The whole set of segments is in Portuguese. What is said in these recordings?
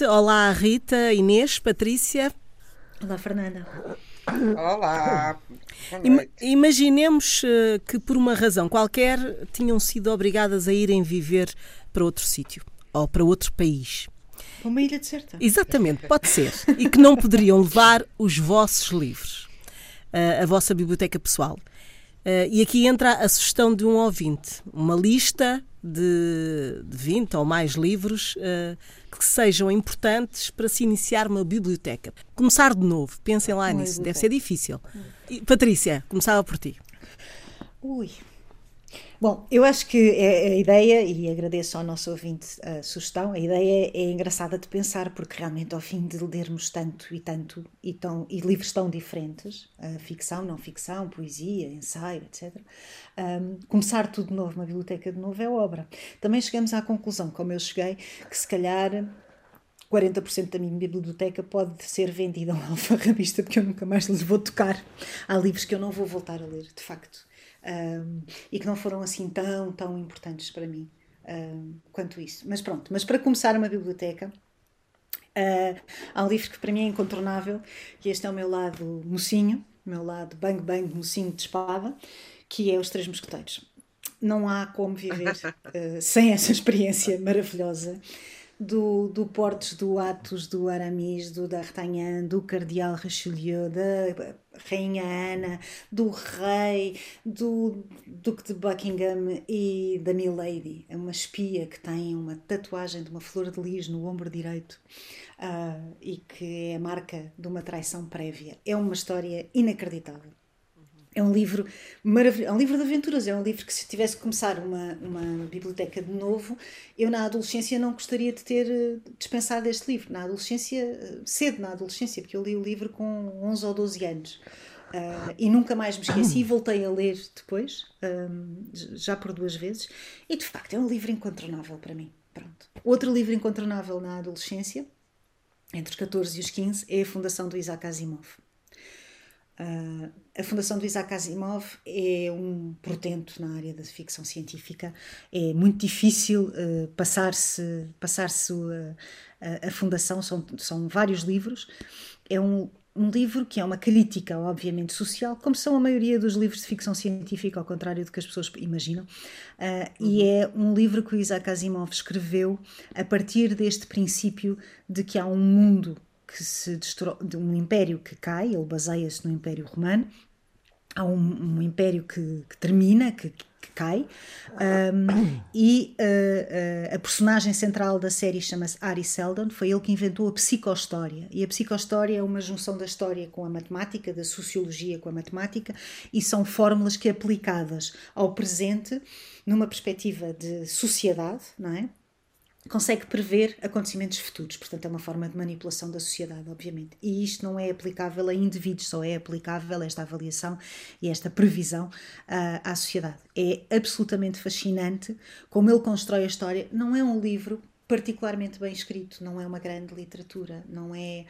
Noite. Olá, Rita, Inês, Patrícia. Olá, Fernanda. Olá. Imaginemos eh, que, por uma razão qualquer, tinham sido obrigadas a irem viver para outro sítio ou para outro país. Para uma ilha deserta. Exatamente, pode ser. E que não poderiam levar os vossos livros, eh, a vossa biblioteca pessoal. Eh, e aqui entra a sugestão de um ouvinte: uma lista de, de 20 ou mais livros uh, que sejam importantes para se iniciar uma biblioteca. Começar de novo, pensem lá uma nisso, biblioteca. deve ser difícil. E, Patrícia, começava por ti. Ui, Bom, eu acho que é, a ideia, e agradeço ao nosso ouvinte a sugestão, a ideia é, engraçada de pensar, porque realmente ao fim de lermos tanto e tanto, e, tão, e livros tão diferentes, ficção, não ficção, poesia, ensaio, etc., um, começar tudo de novo, uma biblioteca de novo é obra. Também chegamos à conclusão, como eu cheguei, que se calhar 40% da minha biblioteca pode ser vendida a um alfarrabista, porque eu nunca mais lhes vou tocar. Há livros que eu não vou voltar a ler, de facto um, e que não foram assim tão, tão importantes para mim um, quanto isso. Mas pronto, mas para começar uma biblioteca, uh, há um livro que para mim é incontornável, e este é o meu lado mocinho, o meu lado bang bang mocinho de espada, que é Os Três Mosqueteiros. Não há como viver uh, sem essa experiência maravilhosa do, do Portos, do Atos, do Aramis, do D'Artagnan, do Cardeal Richelieu, da Rainha Ana, do Rei, do Duque de Buckingham e da Milady. É uma espia que tem uma tatuagem de uma flor de lis no ombro direito uh, e que é a marca de uma traição prévia. É uma história inacreditável. É um livro maravilhoso, é um livro de aventuras, é um livro que se tivesse que começar uma, uma biblioteca de novo, eu na adolescência não gostaria de ter eh, dispensado este livro. Na adolescência, eh, cedo na adolescência, porque eu li o livro com 11 ou 12 anos. Uh, e nunca mais me esqueci, voltei a ler depois, um, já por duas vezes, e de facto é um livro incontornável para mim. Pronto. Outro livro incontornável na adolescência, entre os 14 e os 15, é a Fundação do Isaac Asimov. Uh, a Fundação do Isaac Asimov é um portento na área da ficção científica. É muito difícil uh, passar-se passar uh, a, a Fundação, são, são vários livros. É um, um livro que é uma crítica, obviamente, social, como são a maioria dos livros de ficção científica, ao contrário do que as pessoas imaginam. Uh, e uhum. é um livro que o Isaac Asimov escreveu a partir deste princípio de que há um mundo que se destrói, de um império que cai, ele baseia-se no Império Romano, há um, um império que, que, termina, que, que cai, um, e uh, uh, a personagem central da série chama-se Ari Seldon, foi ele que inventou a psicohistória, e a psicohistória é uma junção da história com a matemática, da sociologia com a matemática, e são fórmulas que aplicadas ao presente, numa perspectiva de sociedade, não é? Consegue prever acontecimentos futuros. Portanto, é uma forma de manipulação da sociedade, obviamente. E isto não é aplicável a indivíduos, só é aplicável esta avaliação e esta previsão uh, à sociedade. É absolutamente fascinante como ele constrói a história. Não é um livro particularmente bem escrito, não é uma grande literatura, não é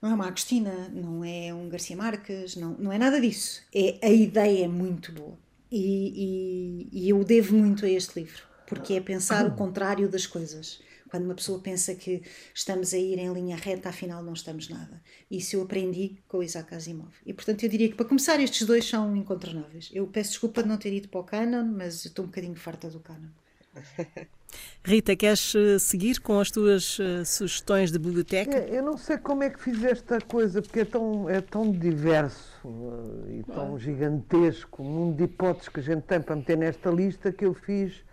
não é uma Agostina, não é um Garcia Marques, não, não é nada disso. É, a ideia é muito boa. E, e, e eu devo muito a este livro porque é pensar o contrário das coisas. Quando uma pessoa pensa que estamos a ir em linha reta, afinal não estamos nada. Isso eu aprendi com o Isaac Asimov. E portanto eu diria que para começar estes dois são incontornáveis. Eu peço desculpa de não ter ido para o canon, mas estou um bocadinho farta do canon. Rita, queres eh, seguir com as tuas uh, sugestões de biblioteca? É, eu não sei como é que fiz esta coisa, porque é tão, é tão diverso uh, e tão gigantesco o mundo de hipóteses que a gente tem para meter nesta lista que eu fiz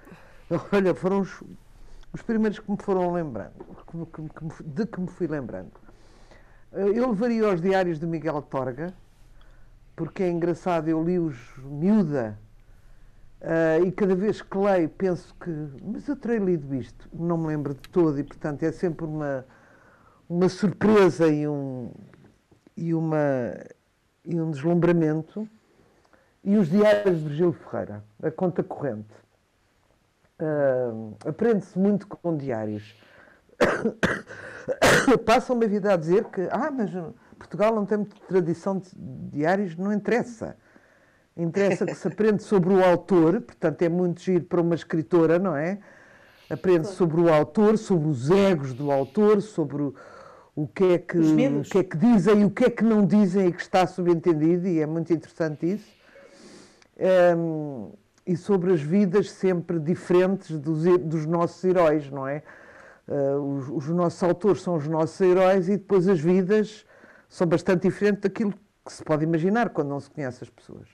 Olha, foram os, os primeiros que me foram lembrando, que, que, que, de que me fui lembrando. Eh, eu levaria os diários de Miguel Torga, porque é engraçado, eu li-os miúda uh, e cada vez que leio penso que. Mas eu terei lido isto, não me lembro de todo e, portanto, é sempre uma, uma surpresa e um, e, uma, e um deslumbramento. E os diários de Virgílio Ferreira, a conta corrente Uh, Aprende-se muito com diários. Passam uma vida a dizer que, ah, mas Portugal não tem tradição de diários, não interessa. Interessa que se aprende sobre o autor, portanto é muito giro para uma escritora, não é? aprende claro. sobre o autor, sobre os egos do autor, sobre o, o que é que, o que é que dizem e o que é que não dizem e que está subentendido, e é muito interessante isso. Um, e sobre as vidas sempre diferentes dos, dos nossos heróis, não é? Uh, os, os, nossos autores são os nossos heróis e depois as vidas são bastante diferentes daquilo que se pode imaginar quando não se conhece as pessoas.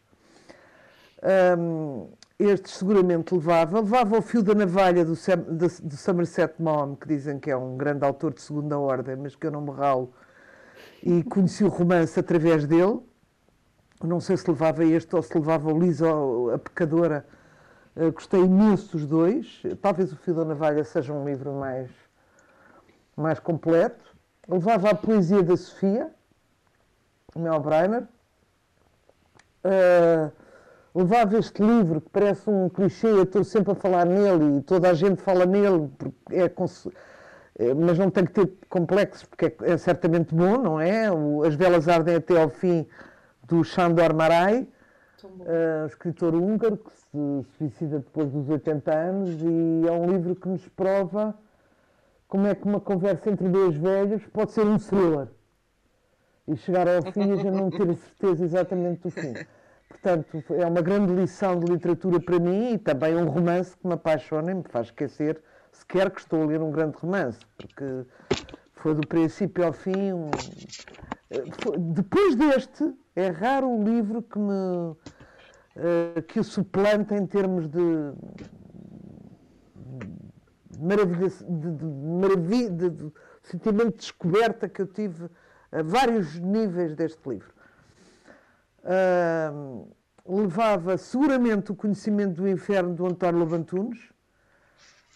Um, este seguramente levava, levava o fio da navalha do, do, do Somerset Maugham, que dizem que é um grande autor de segunda ordem, mas que eu não me ralo, e conheci o romance através dele. Não sei se levava este ou se levava o Lisa, a Pecadora. Uh, gostei imenso dos dois. Talvez o Fio da Navalha seja um livro mais, mais completo. Levava a Poesia da Sofia, Mel Breiner. Uh, levava este livro, que parece um clichê, eu estou sempre a falar nele e toda a gente fala nele, é, é, mas não tem que ter complexos, porque é, é certamente bom, não é? O, As Velas Ardem até ao fim, do Sándor Marai, uh, escritor húngaro, que se suicida depois dos 80 anos, e é um livro que nos prova como é que uma conversa entre dois velhos pode ser um thriller. E chegar ao fim e a gente não ter a certeza exatamente do fim. Portanto, é uma grande lição de literatura para mim e também um romance que me apaixona e me faz esquecer sequer que estou a ler um grande romance, porque foi do princípio ao fim. Um... Depois deste, é raro um livro que me uh, que o suplanta em termos de maravilha, de, de, de, de sentimento de descoberta que eu tive a vários níveis deste livro. Uh, levava seguramente o conhecimento do inferno do António Lobantunes,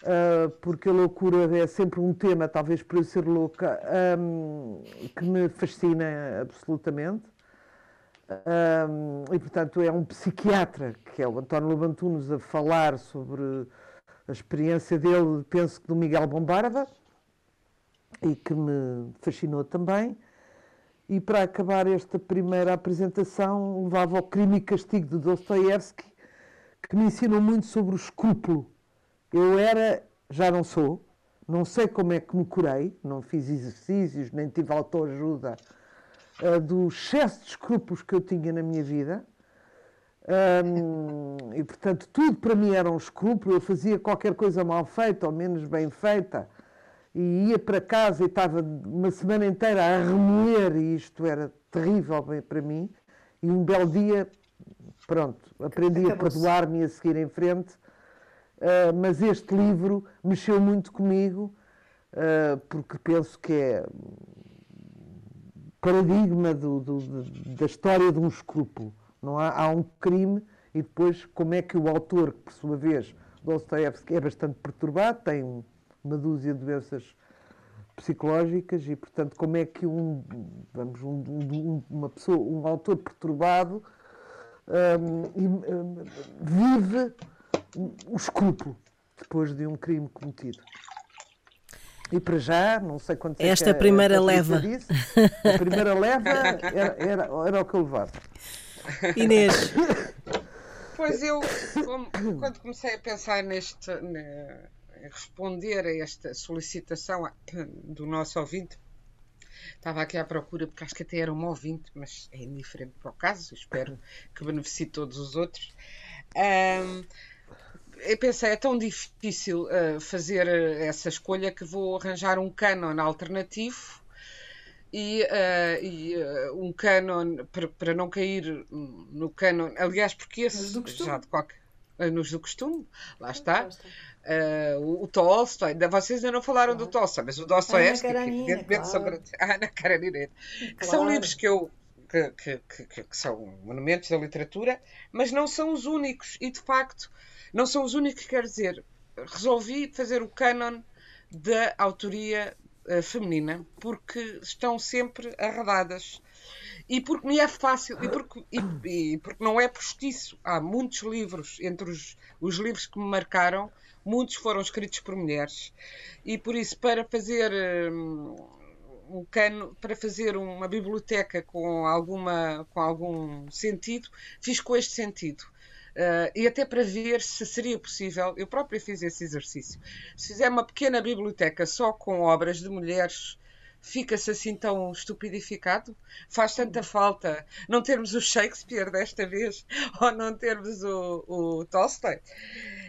uh, porque a loucura é sempre um tema, talvez por eu ser louca, um, que me fascina absolutamente. Um, e, portanto, é um psiquiatra, que é o António Lobantunes, a falar sobre a experiência dele, penso que do Miguel Bombarda, e que me fascinou também. E para acabar esta primeira apresentação, levava ao Crime e Castigo de Dostoiévski, que me ensinou muito sobre o escrúpulo. Eu era, já não sou, não sei como é que me curei, não fiz exercícios, nem tive autoajuda, uh, do excesso de escrúpulos que eu tinha na minha vida. Um, e portanto, tudo para mim era um escrúpulo. Eu fazia qualquer coisa mal feita ou menos bem feita e ia para casa e estava uma semana inteira a remoer, e isto era terrível para mim. E um belo dia, pronto, aprendi a perdoar-me e a seguir em frente. Uh, mas este livro mexeu muito comigo, uh, porque penso que é paradigma do, do, da história de um escrúpulo. Não há, há um crime e depois como é que o autor, que por sua vez, Dostoevsky, é bastante perturbado, tem uma dúzia de doenças psicológicas e, portanto, como é que um, vamos, um, um, uma pessoa, um autor perturbado um, vive o escrúpulo depois de um crime cometido. E para já, não sei quanto é Esta é, primeira leva. Disse, a primeira leva era, era, era o que eu levava. Inês. Pois eu, quando comecei a pensar neste, responder a esta solicitação do nosso ouvinte. Estava aqui à procura, porque acho que até era um ouvinte, mas é indiferente para o caso, espero que beneficie todos os outros. Um, eu pensei, é tão difícil uh, fazer essa escolha que vou arranjar um canon alternativo e, uh, e uh, um canon para, não cair no canon. Aliás, porque esse já de qualquer. Nos do costume, lá está. Uh, o, Tolstói, vocês ainda não falaram claro. do Tolstói, mas o Dostoiévski, evidentemente, claro. a Ana Karenina, claro. que são livros que eu que, que, que, que, são monumentos da literatura, mas não são os únicos, e de facto não são os únicos, quer dizer, resolvi fazer o canon da autoria uh, feminina, porque estão sempre arredadas. E porque me é fácil, e porque, e, e porque não é postiço. Há muitos livros, entre os, os livros que me marcaram, muitos foram escritos por mulheres. E por isso, para fazer hum, um cano, para fazer uma biblioteca com, alguma, com algum sentido, fiz com este sentido. Uh, e até para ver se seria possível, eu própria fiz esse exercício. Se fizer uma pequena biblioteca só com obras de mulheres, fica-se assim tão estupidificado? Faz tanta falta não termos o Shakespeare desta vez ou não termos o, o Tolstói?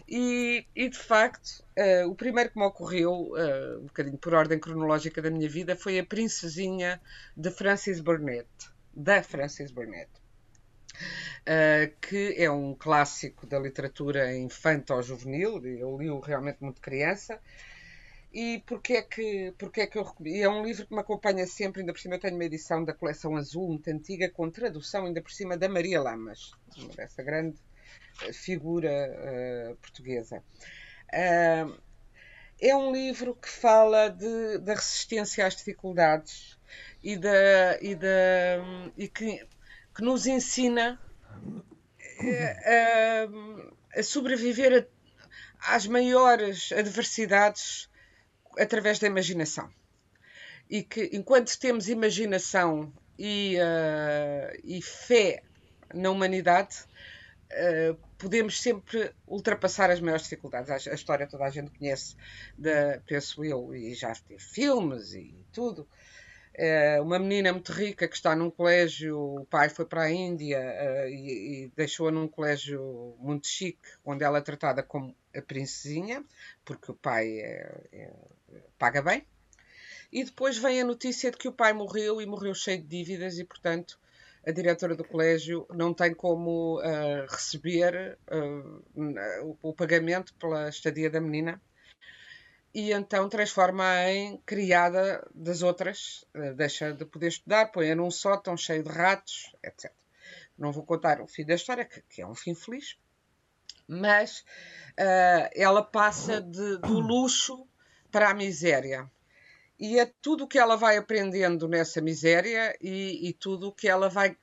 E, e, de facto, uh, o primeiro que me ocorreu, uh, um bocadinho por ordem cronológica da minha vida, foi a Princesinha de Francis Burnett, da Francis Burnett uh, que é um clássico da literatura infanto-juvenil, eu li-o realmente muito criança. E porquê é que, porquê é que eu recomendo? É um livro que me acompanha sempre, ainda por cima eu tenho uma edição da coleção azul, muito antiga, com tradução ainda por cima da Maria Lamas, essa grande eh, figura uh, portuguesa. Uh, é um livro que fala de, da resistência às dificuldades e, da, e, da, e que, que nos ensina a, a sobreviver a, às maiores adversidades através da imaginação. E que enquanto temos imaginação e, uh, e fé na humanidade, uh, podemos sempre ultrapassar as maiores dificuldades. A, a, história toda a gente conhece, da, penso eu, e já teve filmes e tudo, é uma menina muito rica que está num colégio, o pai foi para a Índia uh, e, e deixou-a num colégio muito chique, onde ela é tratada como a princesinha, porque o pai é, é, paga bem. E depois vem a notícia de que o pai morreu e morreu cheio de dívidas e, portanto, a diretora do colégio não tem como uh, receber uh, o, o pagamento pela estadia da menina e então transforma-a em criada das outras, eh, deixa de poder estudar, põe-a num sótão cheio de ratos, etc. Não vou contar o fim da história, que, que é um fim feliz, mas uh, ela passa de, do luxo para a miséria. E é tudo o que ela vai aprendendo nessa miséria e, e tudo o que ela vai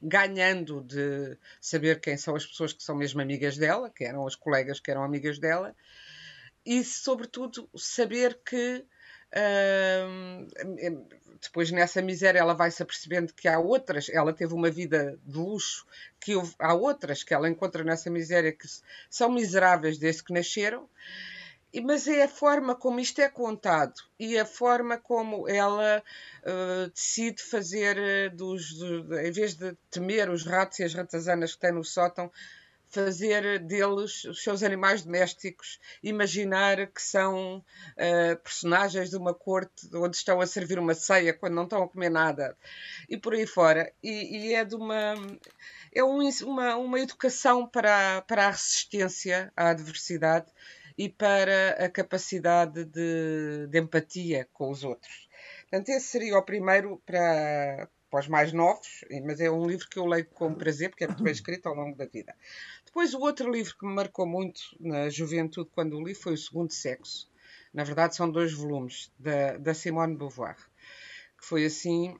ganhando de saber quem são as pessoas que são mesmo amigas dela, que eram as colegas que eram amigas dela, e, sobretudo, saber que uh, depois nessa miséria ela vai se apercebendo que há outras, ela teve uma vida de luxo, que há outras que ela encontra nessa miséria que são miseráveis desde que nasceram. Mas é a forma como isto é contado e a forma como ela uh, decide fazer uh, dos, do, em vez de temer os ratos e as ratazanas que tem no sótão, fazer deles os seus animais domésticos, imaginar que são uh, personagens de uma corte onde estão a servir uma ceia quando não estão a comer nada e por aí fora. E, e é de uma é um, uma, uma educação para, para a resistência à adversidade e para a capacidade de, de empatia com os outros. Portanto, esse seria o primeiro para, para os mais novos, mas é um livro que eu leio com prazer, porque é muito bem escrito ao longo da vida. Depois, o outro livro que me marcou muito na juventude, quando o li, foi O Segundo Sexo. Na verdade, são dois volumes, da, da Simone de Beauvoir, que foi assim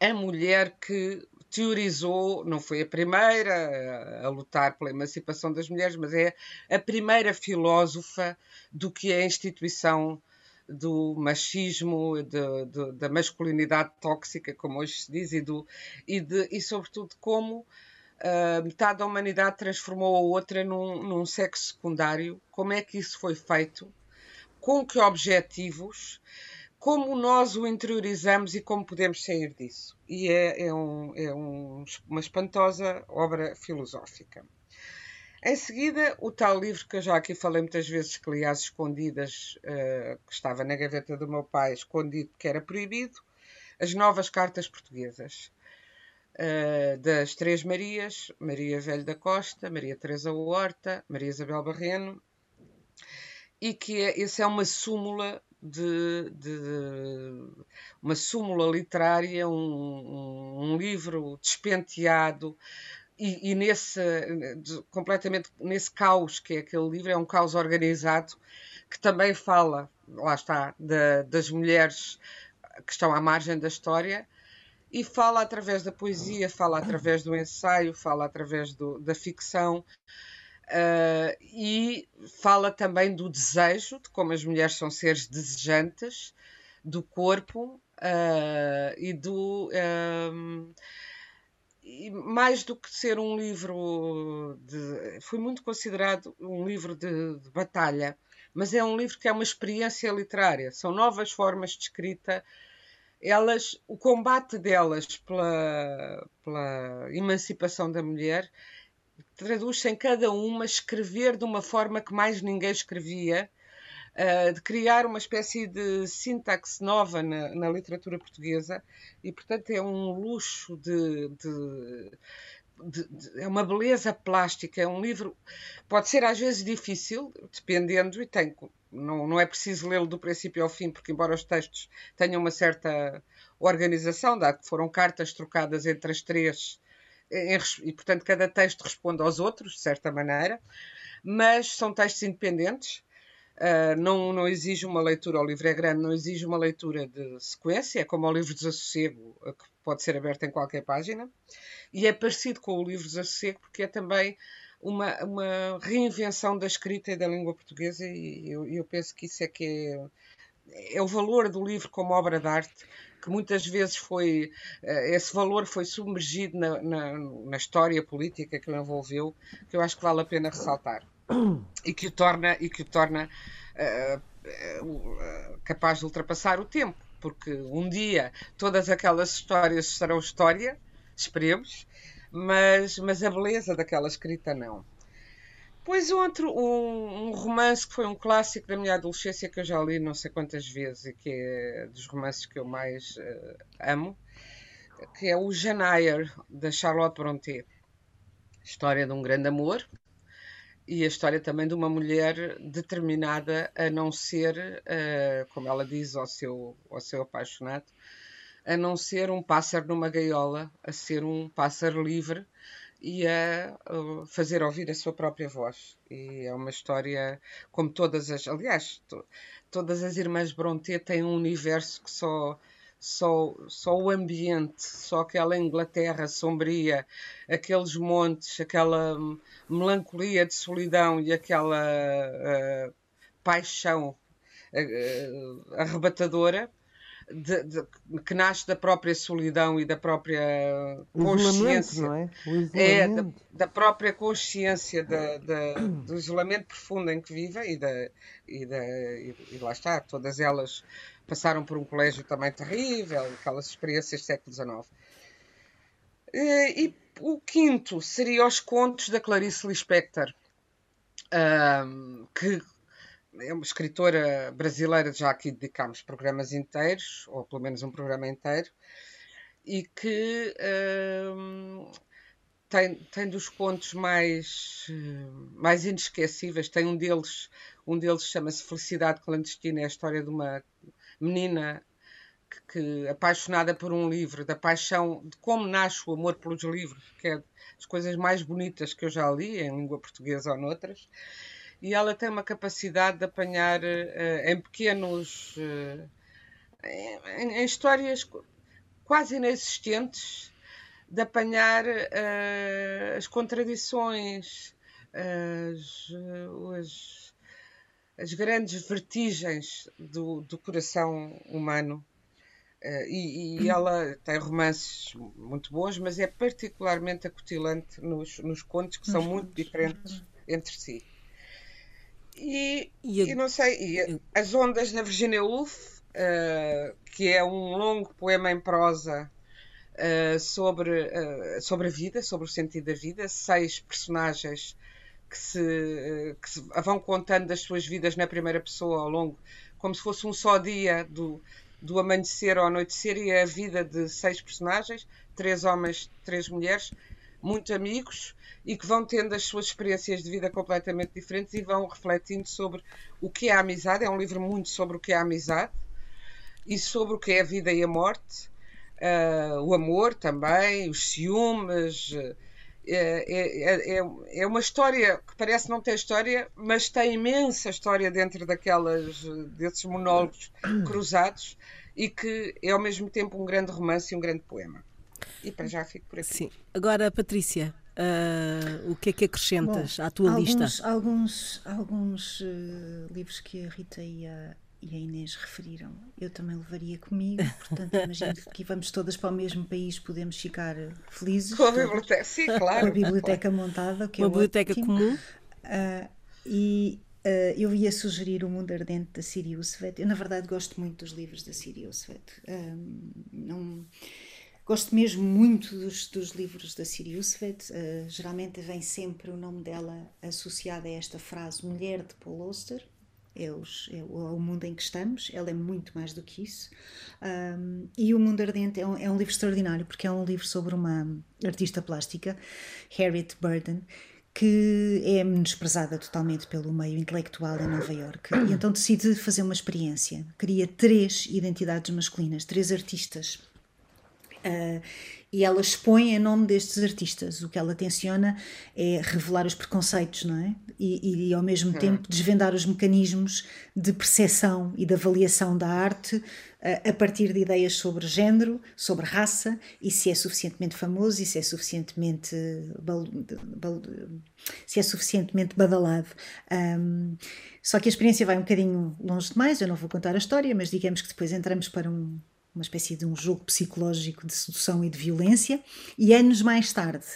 a mulher que teorizou, não foi a primeira a, a, lutar pela emancipação das mulheres, mas é a primeira filósofa do que é a instituição do machismo, de, de, da masculinidade tóxica, como hoje se diz, e, do, e, de, e sobretudo como uh, metade da humanidade transformou a outra num, num sexo secundário. Como é que isso foi feito? Com que objetivos? Como nós o interiorizamos e como podemos sair disso? E é, é, um, é um, uma espantosa obra filosófica. Em seguida, o tal livro que eu já aqui falei muitas vezes, que li às escondidas, uh, que estava na gaveta do meu pai, escondido, que era proibido, As Novas Cartas Portuguesas uh, das Três Marias, Maria Velho da Costa, Maria Teresa Horta, Maria Isabel Barreno, e que é, esse é uma súmula de, de, uma súmula literária, um, um, um livro despenteado e, nesse completamente nesse caos que é aquele livro é um caos organizado que também fala lá está de, das mulheres que estão à margem da história e fala através da poesia, fala através do ensaio, fala através do, da ficção uh, e fala também do desejo, de como as mulheres são seres desejantes, do corpo uh, e do. Um, e mais do que ser um livro de. foi muito considerado um livro de, de, batalha, mas é um livro que é uma experiência literária. São novas formas de escrita. Elas, o combate delas pela, pela emancipação da mulher traduz-se em cada uma escrever de uma forma que mais ninguém escrevia de criar uma espécie de sintaxe nova na, na, literatura portuguesa e, portanto, é um luxo de, de, de, de, é uma beleza plástica. É um livro, pode ser às vezes difícil, dependendo, e tem, não, não é preciso lê-lo do princípio ao fim, porque, embora os textos tenham uma certa organização, dado que foram cartas trocadas entre as três e, portanto, cada texto responde aos outros, de certa maneira, mas são textos independentes Uh, não, não exige uma leitura, o livro é grande, não exige uma leitura de sequência, é como o livro Desassossego, que pode ser aberto em qualquer página, e é parecido com o livro Desassossego porque é também uma, uma reinvenção da escrita e da língua portuguesa, e eu, eu penso que isso é que é, é o valor do livro como obra de arte, que muitas vezes foi, eh, esse valor foi submergido na, na, na história política que o envolveu, que eu acho que vale a pena ressaltar e que o torna, e que o torna uh, uh, capaz de ultrapassar o tempo, porque um dia todas aquelas histórias serão história, esperemos, mas, mas a beleza daquela escrita não. Pois outro, um, um, romance que foi um clássico da minha adolescência que eu já li não sei quantas vezes e que é dos romances que eu mais uh, amo, que é o Jane da Charlotte Brontë. História de um grande amor, e a história também de uma mulher determinada a não ser, uh, como ela diz ao seu, ao seu apaixonado, a não ser um pássaro numa gaiola, a ser um pássaro livre e a fazer ouvir a sua própria voz. E é uma história como todas as. Aliás, to, todas as irmãs Brontë têm um universo que só só, só o ambiente, só aquela Inglaterra sombria, aqueles montes, aquela melancolia de solidão e aquela uh, paixão uh, arrebatadora. De, de, que nasce da própria solidão e da própria consciência, não é? é da, da, própria consciência da, da, do isolamento profundo em que vive e, da, e, da, e, e lá está, todas elas passaram por um colégio também terrível, aquelas experiências do século XIX. E o quinto seria os contos da Clarice Lispector, que é uma escritora brasileira, já aqui dedicámos programas inteiros, ou pelo menos um programa inteiro, e que tem, tem dos contos mais, mais inesquecíveis. Tem um deles, um deles chama-se Felicidade Clandestina, é a história de uma menina que, que, apaixonada por um livro, da paixão de como nasce o amor pelos livros, que é das coisas mais bonitas que eu já li em língua portuguesa ou noutras. E ela tem uma capacidade de apanhar uh, em pequenos. Uh, em, em, histórias quase inexistentes, de apanhar uh, as contradições, as, as as grandes vertigens do, do coração humano. Uh, e, e, ela tem romances muito bons, mas é particularmente acutilante nos, nos contos, que são muito diferentes entre si. E, e, e não sei, e As Ondas da Virginia Woolf, uh, que é um longo poema em prosa uh, sobre, sobre a vida, sobre o sentido da vida, seis personagens que se, que se vão contando das suas vidas na primeira pessoa ao longo, como se fosse um só dia do, do amanhecer ao anoitecer, e é a vida de seis personagens, três homens, três mulheres, muito amigos, e que vão tendo as suas experiências de vida completamente diferentes e vão refletindo sobre o que é a amizade. É um livro muito sobre o que é a amizade e sobre o que é a vida e a morte, uh, o amor também, os ciúmes. Uh, é, é, é, é, uma história que parece não ter história, mas tem imensa história dentro daquelas, desses monólogos cruzados e que é ao mesmo tempo um grande romance e um grande poema. E para já fico por aqui. Sim. Agora, Patrícia, uh, o que é que acrescentas Bom, à tua alguns, lista? Alguns, alguns uh, livros que a Rita ia, e a Inês referiram, eu também levaria comigo, portanto imagino que aqui vamos todas para o mesmo país, podemos ficar felizes. Com a biblioteca, sim, claro. Com a biblioteca montada, que Uma é biblioteca ótimo. comum. Uh, e uh, eu ia sugerir O Mundo Ardente da Siri Svet. Eu, na verdade, gosto muito dos livros da Siri Svet. Um, não, gosto mesmo muito dos, dos livros da Siri Svet. Uh, geralmente vem sempre o nome dela associado a esta frase Mulher de Paul Auster. É, os, é, o, é, o, mundo em que estamos, ela é muito mais do que isso. Um, e O Mundo Ardente é um, é um livro extraordinário porque é um livro sobre uma artista plástica, Harriet Burden, que é menosprezada totalmente pelo meio intelectual em Nova Iorque e então decide fazer uma experiência. Cria três identidades masculinas, três artistas. Uh, e ela expõe em nome destes artistas. O que ela tenciona é revelar os preconceitos, não é? E, e ao mesmo hum. tempo desvendar os mecanismos de percepção e de avaliação da arte a partir de ideias sobre género, sobre raça e se é suficientemente famoso e se é suficientemente se é suficientemente badalado. Um, só que a experiência vai um bocadinho longe demais, eu não vou contar a história, mas digamos que depois entramos para um, uma espécie de um jogo psicológico de sedução e de violência, e anos mais tarde,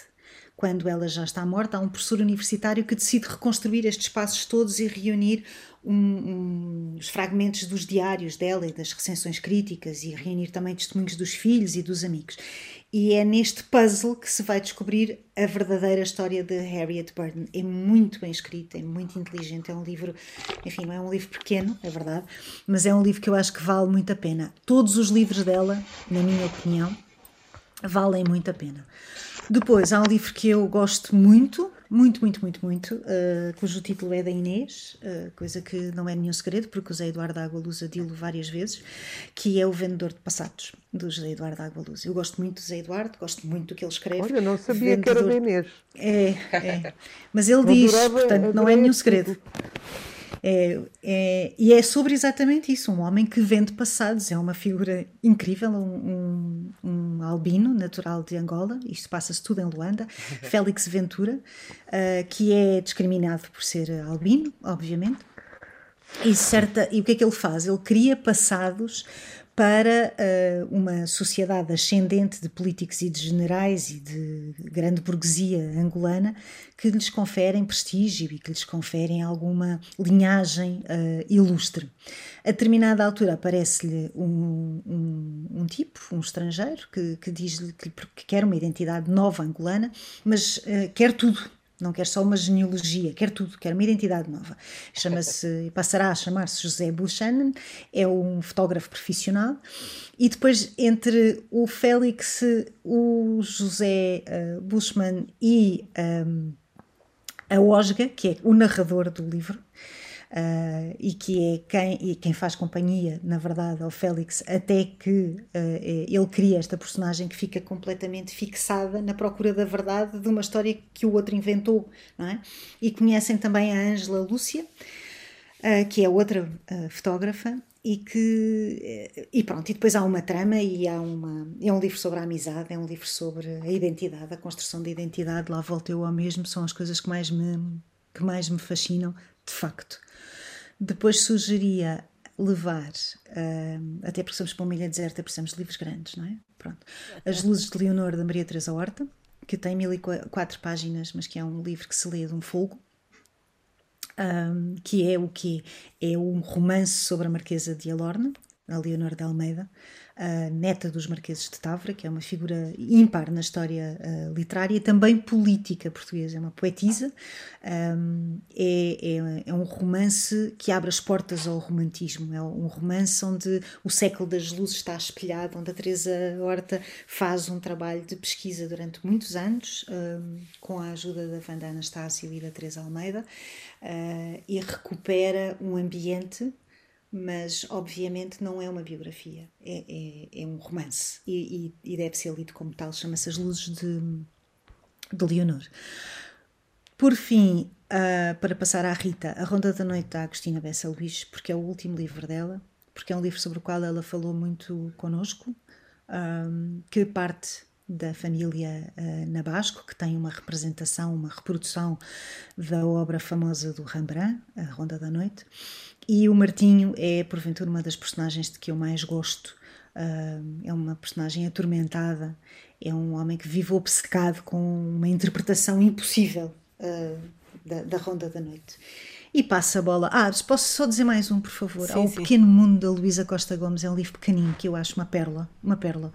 quando ela já está morta, há um professor universitário que decide reconstruir estes espaços todos e reunir um, um, os fragmentos dos diários dela e das recensões críticas e reunir também testemunhos dos filhos e dos amigos. E é neste puzzle que se vai descobrir a verdadeira história de Harriet Burden. É muito bem escrito, é muito inteligente, é um livro, enfim, não é um livro pequeno, é verdade, mas é um livro que eu acho que vale muito a pena. Todos os livros dela, na minha opinião, valem muito a pena. Depois há um livro que eu gosto muito, muito, muito, muito, muito, uh, cujo título é da Inês, uh, coisa que não é nenhum segredo, porque o José Eduardo Água Luz a dilo várias vezes, que é O Vendedor de Passados, do José Eduardo Água Luz. Eu gosto muito do José Eduardo, gosto muito do que ele escreve. Olha, não sabia Vendedor... que era da Inês. É, é. Mas ele diz, portanto, não é nenhum segredo. É, é, e é sobre exatamente isso: um homem que vende passados. É uma figura incrível, um, um, um albino natural de Angola. Isto passa-se tudo em Luanda. Félix Ventura, uh, que é discriminado por ser albino, obviamente. E, certa, e o que é que ele faz? Ele cria passados para uh, uma sociedade ascendente de políticos e de generais e de grande burguesia angolana que lhes conferem prestígio e que lhes conferem alguma linhagem uh, ilustre. A determinada altura aparece-lhe um, um, um, tipo, um estrangeiro, que, que diz-lhe que, que, quer uma identidade nova angolana, mas uh, quer tudo, não quer só uma genealogia, quer tudo, quer uma identidade nova. Chama-se, passará a chamar-se José Buchanan, é um fotógrafo profissional. E depois, entre o Félix, o José uh, Bushman e um, a Osga, que é o narrador do livro, uh, e que é quem, e quem faz companhia, na verdade, ao Félix, até que uh, ele cria esta personagem que fica completamente fixada na procura da verdade de uma história que o outro inventou, não é? E conhecem também a Ângela Lúcia, uh, que é outra fotógrafa, e que e pronto, e depois há uma trama e há uma é um livro sobre a amizade, é um livro sobre a identidade, a construção da identidade, lá volto eu ao mesmo, são as coisas que mais me que mais me fascinam, de facto. Depois sugeria levar, uh, até porque somos para uma ilha deserta, precisamos de livros grandes, não é? Pronto. As Luzes de Leonor, da Maria Teresa Horta, que tem 1004 páginas, mas que é um livro que se lê de um fogo. Um, que é o que é um romance sobre a Marquesa de Alorna, a Leonor de Almeida, neta dos Marqueses de Távora, que é uma figura ímpar na história uh, literária e também política portuguesa. É uma poetisa, um, é, é, é, um romance que abre as portas ao romantismo. É um romance onde o século das luzes está espelhado, onde a Teresa Horta faz um trabalho de pesquisa durante muitos anos, um, com a ajuda da Wanda Anastácio e da Teresa Almeida, uh, e recupera um ambiente mas obviamente não é uma biografia, é, é, é um romance e, e, e, deve ser lido como tal, chama-se As Luzes de, de Leonor. Por fim, uh, para passar à Rita, A Ronda da Noite da Agostina Bessa Luís, porque é o último livro dela, porque é um livro sobre o qual ela falou muito conosco, um, que parte da família uh, Nabasco, que tem uma representação, uma reprodução da obra famosa do Rembrandt, A Ronda da Noite. E o Martinho é, porventura, uma das personagens de que eu mais gosto. Uh, é uma personagem atormentada, é um homem que vive obcecado com uma interpretação impossível uh, da, da Ronda da Noite e passa a bola. Ah, posso só dizer mais um, por favor? Sim, o sim. Pequeno Mundo da Luísa Costa Gomes é um livro pequenino que eu acho uma pérola, uma pérola.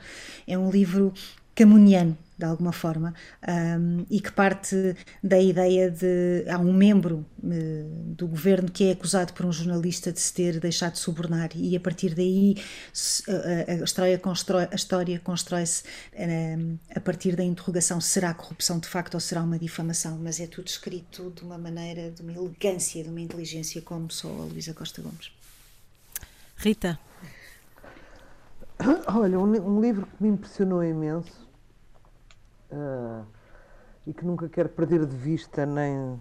É um livro camuniano, de alguma forma, um, e que parte da ideia de. Há um membro uh, do governo que é acusado por um jornalista de se ter deixado de subornar, e a partir daí a, a história constrói, a história constrói-se um, a partir da interrogação: será corrupção de facto ou será uma difamação? Mas é tudo escrito de uma maneira, de uma elegância, de uma inteligência, como só a Luísa Costa Gomes. Rita. Olha, um, um livro que me impressionou imenso uh, e que nunca quero perder de vista nem,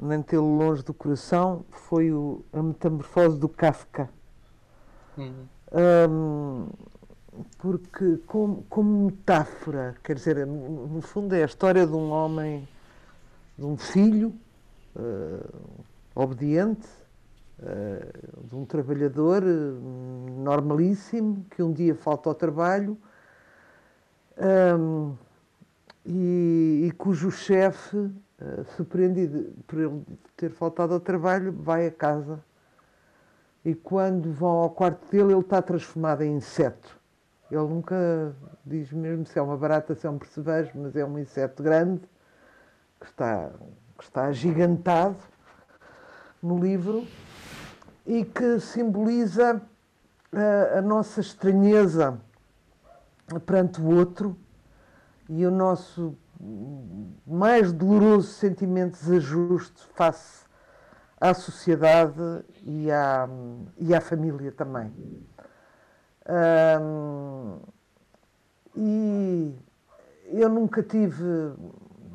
nem tê-lo longe do coração foi o, a metamorfose do Kafka. Uhum. Um, porque como, como metáfora, quer dizer, no fundo é a história de um homem, de um filho uh, obediente, uh, de um trabalhador normalíssimo que um dia falta ao trabalho um, e, e cujo chefe, uh, surpreendido por ele ter faltado ao trabalho, vai a casa e quando vão ao quarto dele ele está transformado em inseto. Ele nunca diz mesmo se é uma barata, se é um percevejo, mas é um inseto grande que está, que está agigantado no livro e que simboliza a, eh, a nossa estranheza perante o outro e o nosso mais doloroso sentimento de desajuste face à sociedade e à, e à família também. Um, e eu nunca tive,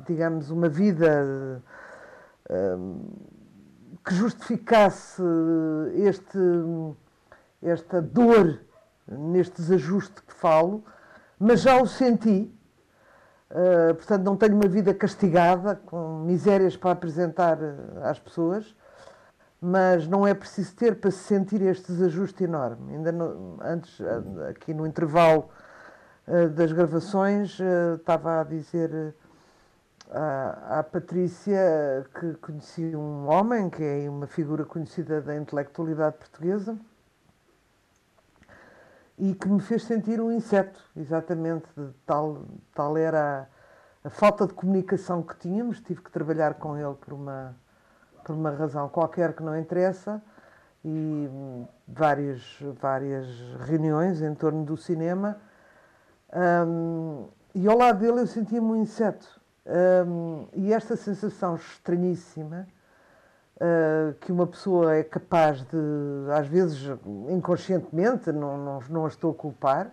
digamos, uma vida um, que justificasse este, esta dor neste desajuste que falo, mas já o senti Uh, portanto, não tenho uma vida castigada, com misérias para apresentar uh, às pessoas, mas não é preciso ter para se sentir este desajuste enorme. Ainda no, antes, uh, aqui no intervalo das gravações, estava a dizer à, à Patrícia que conheci um homem, que é uma figura conhecida da intelectualidade portuguesa, e que me fez sentir um inseto, exatamente, tal, tal era a, a, falta de comunicação que tínhamos, tive que trabalhar com ele por uma, por uma razão qualquer que não interessa, e várias, várias reuniões em torno do cinema, um, e ao lado dele eu sentia-me um inseto. Um, e esta sensação estranhíssima uh, que uma pessoa é capaz de, às vezes inconscientemente, não, não, não a estou a culpar,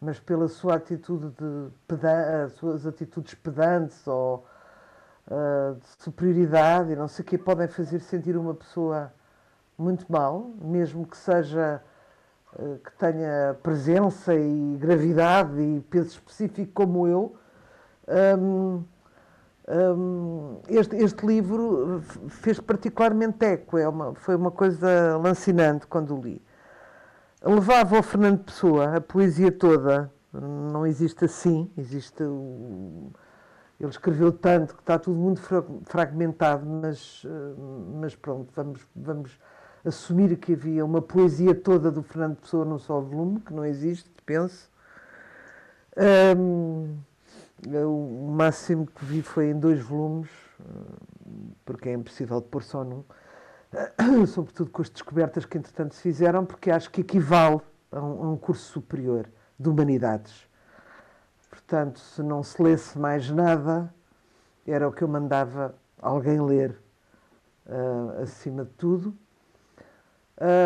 mas pela sua atitude de pedan suas atitudes pedantes ou uh, de superioridade e não sei o que podem fazer sentir uma pessoa muito mal, mesmo que seja uh, que tenha presença e gravidade e peso específico como eu. Um, um, este, este, livro fez particularmente eco, é uma, foi uma coisa lancinante quando o li. Levava ao Fernando Pessoa a poesia toda, não existe assim, existe o, ele escreveu tanto que está tudo muito fragmentado, mas, mas pronto, vamos, vamos assumir que havia uma poesia toda do Fernando Pessoa num só volume, que não existe, penso. Um, o máximo que vi foi em dois volumes, porque é impossível de pôr só num, sobretudo com as descobertas que entretanto se fizeram, porque acho que equivale a um, a um curso superior de humanidades. Portanto, se não se lesse mais nada, era o que eu mandava alguém ler, uh, acima de tudo.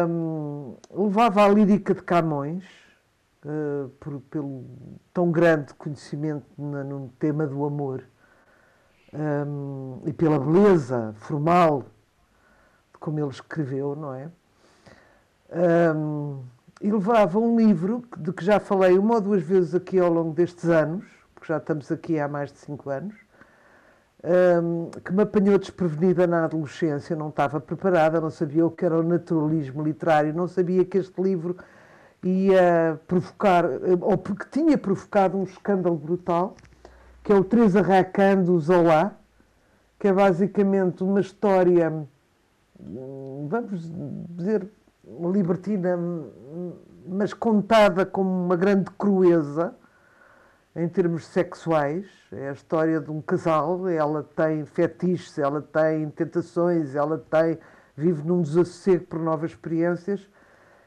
Um, levava a lírica de Camões, uh, por, pelo tão grande conhecimento na, no tema do amor um, e pela beleza formal de como ele escreveu, não é? Um, e levava um livro de que já falei uma ou duas vezes aqui ao longo destes anos, porque já estamos aqui há mais de cinco anos, um, que me apanhou desprevenida na adolescência, não estava preparada, não sabia o que era o naturalismo literário, não sabia que este livro ia provocar, ou porque tinha provocado um escândalo brutal, que é o Teresa Racan do Zola, que é basicamente uma história, hum, vamos dizer, libertina, mas contada com uma grande crueza em termos sexuais. É a história de um casal, ela tem fetiches, ela tem tentações, ela tem vive num desassossego por novas experiências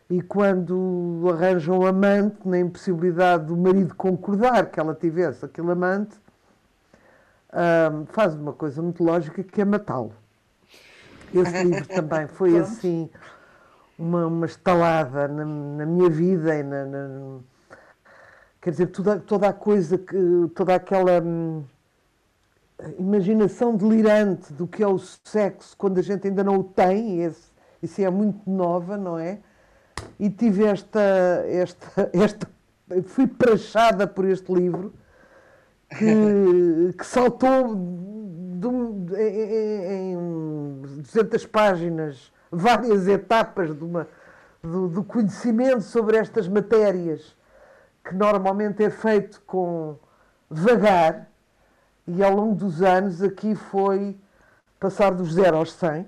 e quando arranja um amante, na impossibilidade do marido concordar que ela tivesse aquele amante, faz uma coisa muito lógica que é matá-lo. Esse livro também foi assim uma, uma estalada na, na minha vida e na, na, quer dizer, toda, toda a coisa que toda aquela hum, imaginação delirante do que é o sexo quando a gente ainda não o tem, esse, isso é muito nova, não é? E tive esta, esta, esta fui prachada por este livro que, que saltou de, em, em 200 páginas várias etapas de uma, do, do, conhecimento sobre estas matérias, que normalmente é feito com vagar, e ao longo dos anos aqui foi passar dos 0 aos 100.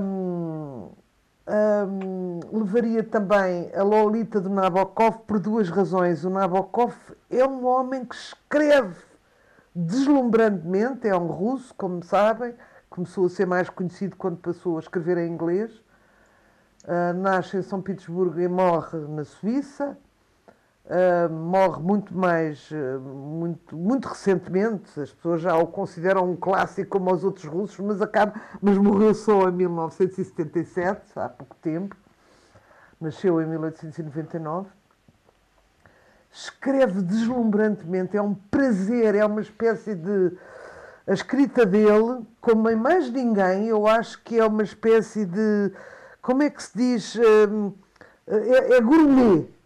Um, um, levaria também a Lolita de Nabokov por duas razões. O Nabokov é um homem que escreve deslumbrantemente, é um russo, como sabem, começou a ser mais conhecido quando passou a escrever em inglês. Uh, nasce em São Petersburgo e morre na Suíça. Uh, morre muito mais, uh, muito, muito recentemente. As pessoas já o consideram um clássico como os outros russos, mas, acaba, mas morreu só em 1977, há pouco tempo. Nasceu em 1899. Escreve deslumbrantemente, é um prazer, é uma espécie de. A escrita dele, como em mais ninguém, eu acho que é uma espécie de. Como é que se diz? Um, é, é gourmet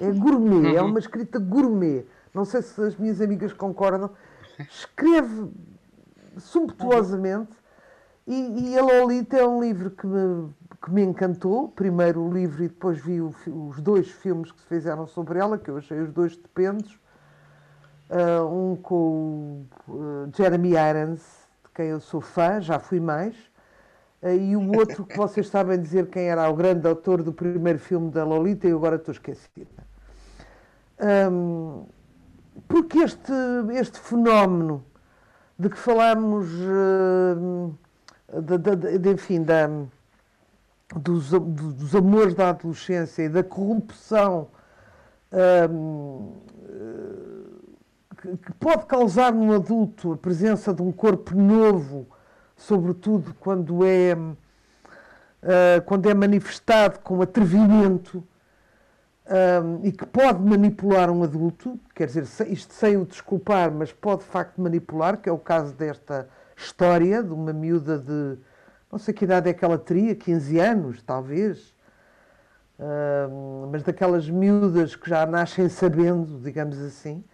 é gourmet, é uhum. é uma escrita gourmet. Não sei se as minhas amigas concordam. Escreve sumptuosamente. E, e A Lolita é um livro que me, que me encantou. Primeiro o livro e depois vi o, os dois filmes que se fizeram sobre ela, que eu achei os dois estupendos. Uh, um com o uh, Jeremy Irons, de quem eu sou fã, já fui mais. Uh, e o outro que vocês sabem dizer quem era o grande autor do primeiro filme da Lolita, e agora estou esquecida. Um, porque este, este fenómeno de que falámos, uh, de, de, de, enfim, da, dos, dos amores da adolescência e da corrupção um, que, que pode causar no adulto a presença de um corpo novo, sobretudo quando é, uh, quando é manifestado com atrevimento um, e que pode manipular um adulto, quer dizer, isto sem o desculpar, mas pode de facto manipular, que é o caso desta história de uma miúda de não sei que idade é que ela teria, 15 anos, talvez, um, mas daquelas miúdas que já nascem sabendo, digamos assim,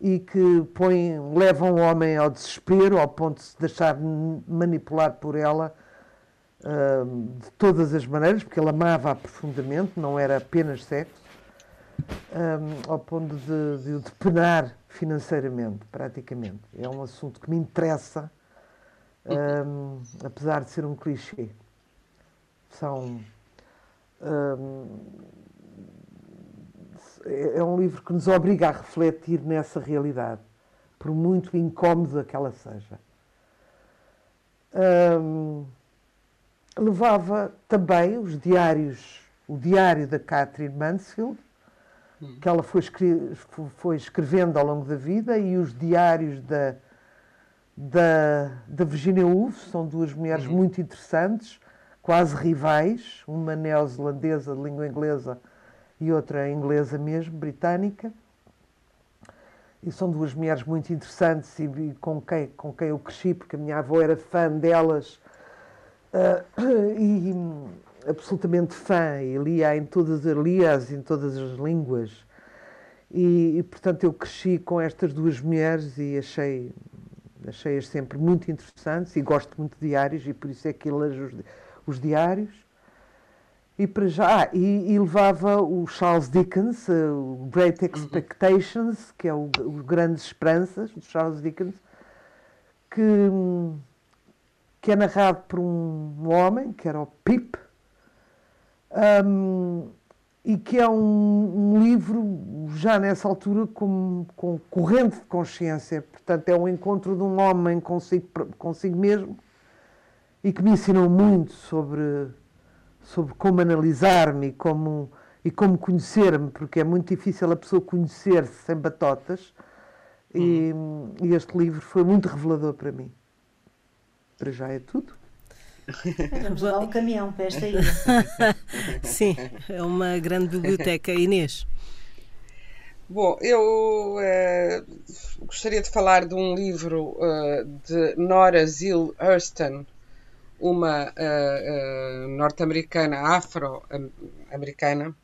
e que põem, levam o homem ao desespero, ao ponto de se deixar manipular por ela de todas as maneiras, porque ele amava-a profundamente, não era apenas sexo, um, ao ponto de, de, de penar financeiramente, praticamente. É um assunto que me interessa, um, apesar de ser um clichê. São. Um, é, um livro que nos obriga a refletir nessa realidade, por muito incómoda que ela seja. Levava também os diários, o diário da Catherine Mansfield, que ela foi, foi, escrevendo ao longo da vida, e os diários da, da, da Virginia Woolf, são duas mulheres uhum. muito interessantes, quase rivais, uma neozelandesa de língua inglesa e outra inglesa mesmo, britânica. E são duas mulheres muito interessantes e, com, quem, com quem eu cresci, porque a minha avó era fã delas Uh, e, absolutamente fã e lia em todas, lia em todas as línguas. E, e, portanto eu cresci com estas duas mulheres e achei achei-as sempre muito interessantes e gosto muito de diários e por isso é que leio os, os diários e para já e, e, levava o Charles Dickens o Great uhum. Expectations que é o, o Grandes Esperanças de Charles Dickens que que é narrado por um homem que era o Pip um, e que é um, um, livro, já nessa altura, com, com corrente de consciência. Portanto, é um encontro de um homem consigo, consigo mesmo e que me ensinou muito sobre, sobre como analisar-me e como, e como conhecer-me, porque é muito difícil a pessoa conhecer-se sem batotas. E, hum. e este livro foi muito revelador para mim. Para já é tudo. Vamos levar um caminhão para esta ilha. Sim, é uma grande biblioteca. Inês. Bom, eu uh, gostaria de falar de um livro uh, de Nora Zill Hurston, uma uh, norte-americana, afro-americana,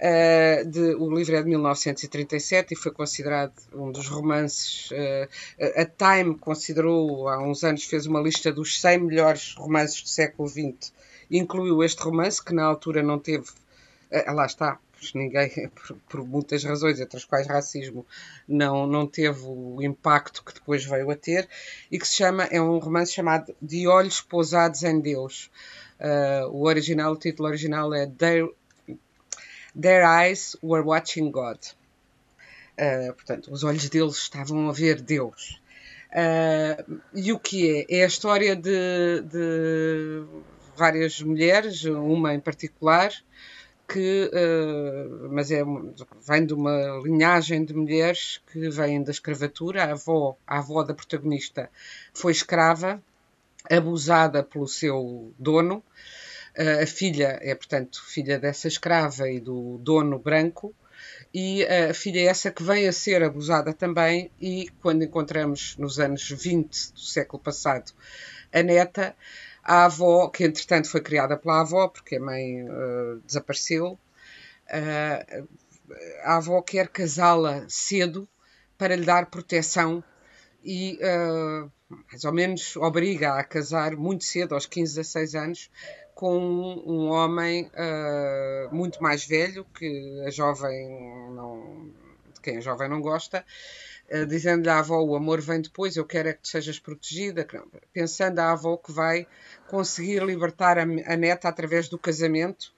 Uh, de, o livro é de 1937 e foi considerado um dos romances. Uh, a Time considerou, há uns anos, fez uma lista dos 100 melhores romances do século XX. Incluiu este romance, que na altura não teve. Uh, lá está, ninguém, por, por, muitas razões, entre as quais racismo, não, não teve o impacto que depois veio a ter, e que se chama, é um romance chamado De Olhos Pousados em Deus. Uh, o original, o título original é Their Their eyes were watching God. Uh, portanto, os olhos deles estavam a ver Deus. Uh, e o que é? É a história de, de várias mulheres, uma em particular, que, uh, mas é, vem de uma linhagem de mulheres que vêm da escravatura. A avó, a avó da protagonista foi escrava, abusada pelo seu dono, a filha é, portanto, filha dessa escrava e do dono branco, e a filha é essa que vem a ser abusada também, e quando encontramos nos anos 20 do século passado a neta, a avó, que entretanto foi criada pela avó, porque a mãe uh, desapareceu, uh, a avó quer casá-la cedo para lhe dar proteção e uh, mais ou menos obriga a casar muito cedo, aos 15, 16 anos, com um homem uh, muito mais velho, que a jovem não, de quem a jovem não gosta, dizendo-lhe à avó: o amor vem depois, eu quero é que sejas protegida, pensando à avó que vai conseguir libertar a, a neta através do casamento,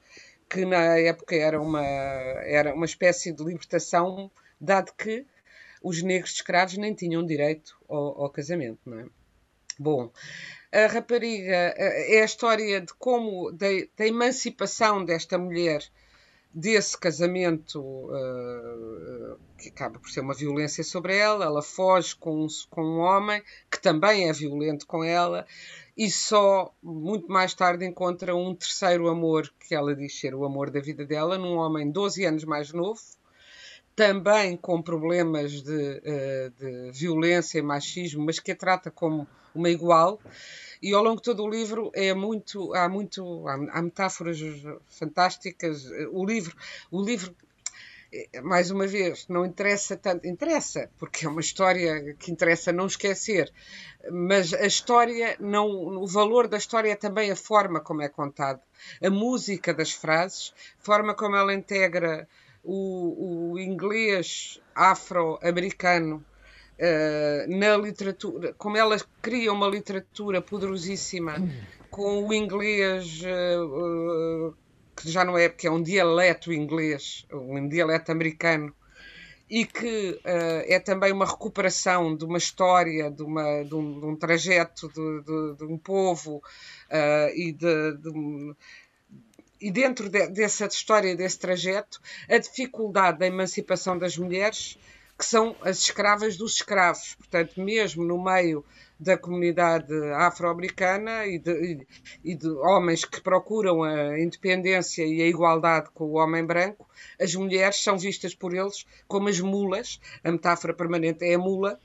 que na época era uma, era uma espécie de libertação, dado que os negros escravos nem tinham direito ao, ao casamento, não é? Bom, a rapariga é a história de como, da, da emancipação desta mulher desse casamento uh, que acaba por ser uma violência sobre ela, ela foge com, com um homem que também é violento com ela e só muito mais tarde encontra um terceiro amor que ela diz ser o amor da vida dela, num homem 12 anos mais novo, também com problemas de, uh, de violência e machismo, mas que a trata como uma igual. E ao longo de todo o livro é muito, há muito, há, metáforas fantásticas. O livro, o livro mais uma vez, não interessa tanto, interessa, porque é uma história que interessa não esquecer, mas a história, não, o valor da história é também a forma como é contada, a música das frases, forma como ela integra o, o inglês afro-americano uh, na literatura, como ela cria uma literatura poderosíssima com o inglês uh, que já não é porque é um dialeto inglês, um dialeto americano e que uh, é também uma recuperação de uma história, de, uma, de, um, de um, trajeto de, de, de um povo uh, e de, e dentro de, dessa história, desse trajeto, a dificuldade da emancipação das mulheres, que são as escravas dos escravos. Portanto, mesmo no meio da comunidade afro-americana e de, e de, homens que procuram a independência e a igualdade com o homem branco, as mulheres são vistas por eles como as mulas. A metáfora permanente é a mula,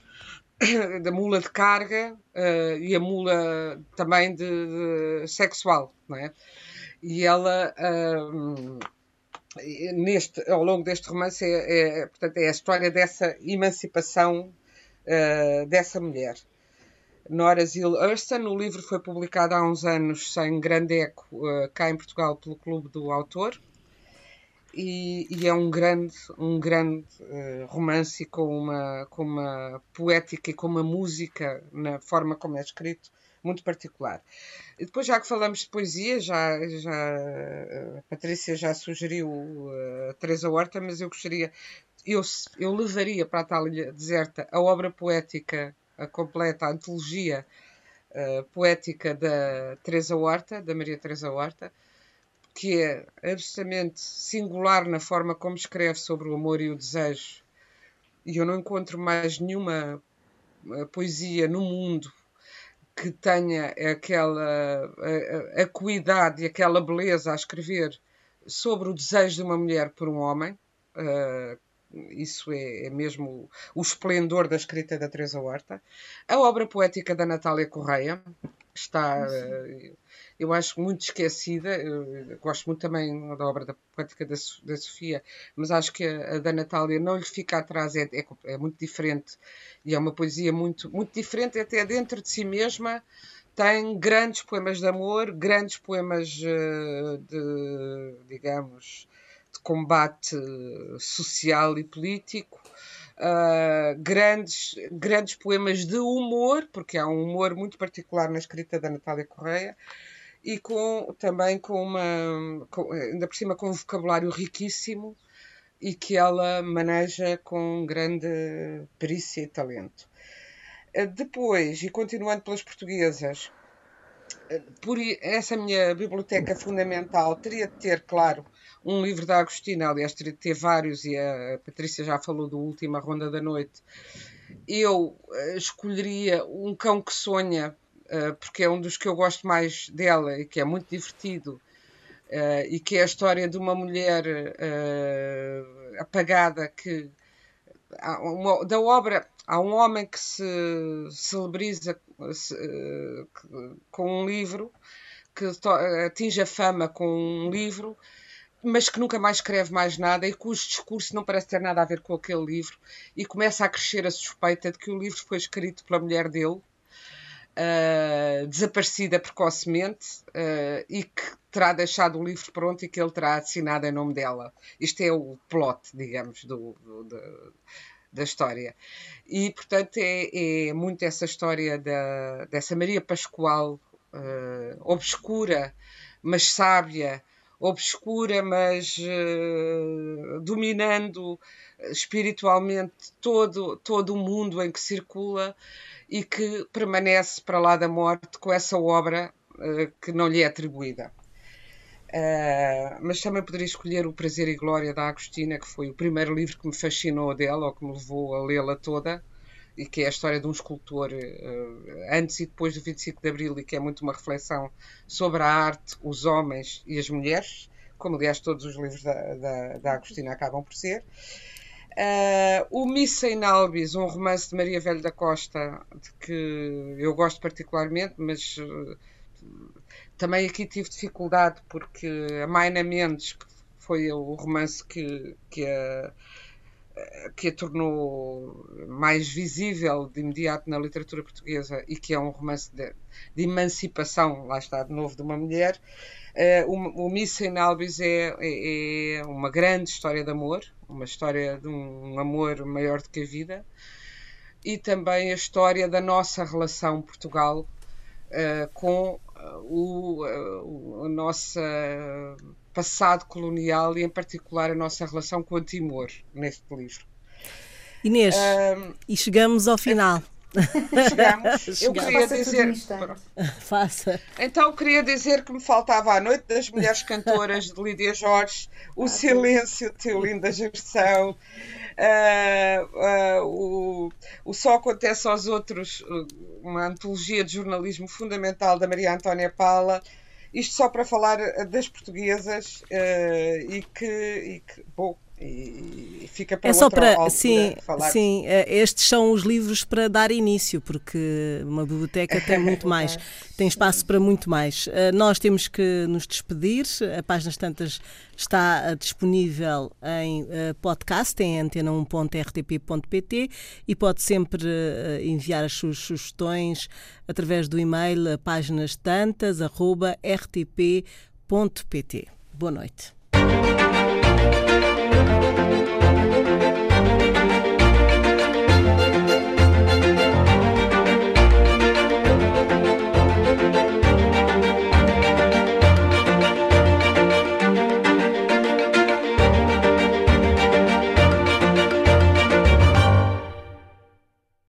da mula de carga uh, e a mula também de, de sexual, não é? E ela, neste, ao longo deste romance, é, é, portanto, é a história dessa emancipação dessa mulher. Nora Zil Hurston. O livro foi publicado há uns anos sem grande eco uh, cá em Portugal pelo Clube do Autor. E, e é um grande, um grande uh, romance com uma, com uma poética e com uma música na forma como é escrito muito particular. E depois, já que falamos de poesia, já, já a Patrícia já sugeriu a Teresa Horta, mas eu gostaria, eu, eu levaria para a Itália Deserta a obra poética a completa antologia uh, poética da Teresa Horta, da Maria Teresa Horta, que é absolutamente singular na forma como escreve sobre o amor e o desejo. E eu não encontro mais nenhuma poesia no mundo que tenha aquela acuidade e aquela beleza a escrever sobre o desejo de uma mulher por um homem, uh, isso é, é, mesmo o esplendor da escrita da Teresa Horta. A obra poética da Natália Correia está, eh, eu acho, muito esquecida. Eu gosto muito também da obra da poética da, da Sofia, mas acho que a, a, da Natália não lhe fica atrás, é, é, é, muito diferente e é uma poesia muito, muito diferente, até dentro de si mesma. Tem grandes poemas de amor, grandes poemas eh, de, digamos, de combate social e político, uh, grandes, grandes poemas de humor, porque há um humor muito particular na escrita da Natália Correia, e com, também com uma, com, ainda por cima, com um vocabulário riquíssimo e que ela maneja com grande perícia e talento. Ah, depois, e continuando pelas portuguesas, ah, por essa minha biblioteca fundamental teria de ter, claro, um livro da Agostina, aliás, ter vários, e a Patrícia já falou do último, A Ronda da Noite. Eu uh, escolheria Um Cão que Sonha, uh, porque é um dos que eu gosto mais dela e que é muito divertido. Uh, e que é a história de uma mulher apagada que da obra há um homem que se celebriza com um livro que atinge a fama com um livro mas que nunca mais escreve mais nada e cujo discurso não parece ter nada a ver com aquele livro e começa a crescer a suspeita de que o livro foi escrito pela mulher dele, uh, desaparecida precocemente uh, e que terá deixado o livro pronto e que ele terá assinado em nome dela. Isto é o plot, digamos, do, do, do da história. E, portanto, é, é muito essa história da, dessa Maria Pascoal uh, obscura, mas sábia, obscura, mas uh, dominando espiritualmente todo, todo o mundo em que circula e que permanece para lá da morte com essa obra uh, que não lhe é atribuída. Uh, mas também poderia escolher O Prazer e Glória da Agostina, que foi o primeiro livro que me fascinou dela, ou que me levou a lê-la toda e que é a história de um escultor uh, antes e depois do 25 de Abril e que é muito uma reflexão sobre a arte, os homens e as mulheres, como aliás todos os livros da, da, da Agostina acabam por ser. Uh, o Missa in Albis, um romance de Maria Velho da Costa, de que eu gosto particularmente, mas uh, também aqui tive dificuldade porque a Maina Mendes, que foi o romance que, que a que a tornou mais visível de imediato na literatura portuguesa e que é um romance de, de emancipação, lá está, de novo, de uma mulher. Uh, o, o Missa in Albis é, é, é, uma grande história de amor, uma história de um amor maior do que a vida, e também a história da nossa relação Portugal uh, com uh, o, a nossa passado colonial e, em particular, a nossa relação com o Timor, neste livro. Inês, um, e chegamos ao final. Chegamos. Eu queria dizer. Faça. Então, queria dizer que me faltava a noite das mulheres cantoras de Lídia Jorge, o ah, silêncio de Teolinda Geração, uh, uh, o, o Só Acontece aos Outros, uma antologia de jornalismo fundamental da Maria Antónia Paula isto só para falar eh, das portuguesas uh, e, que, e, que, bom, e fica para é só para sim falar. sim eh, estes são os livros para dar início porque uma biblioteca tem muito mais tem espaço para muito mais. Eh, nós temos que nos despedir. A páginas tantas está eh, disponível em podcast em antena1.rtp.pt e pode sempre enviar as suas sugestões através do e-mail páginas tantas@rtp.pt boa noite Thank you.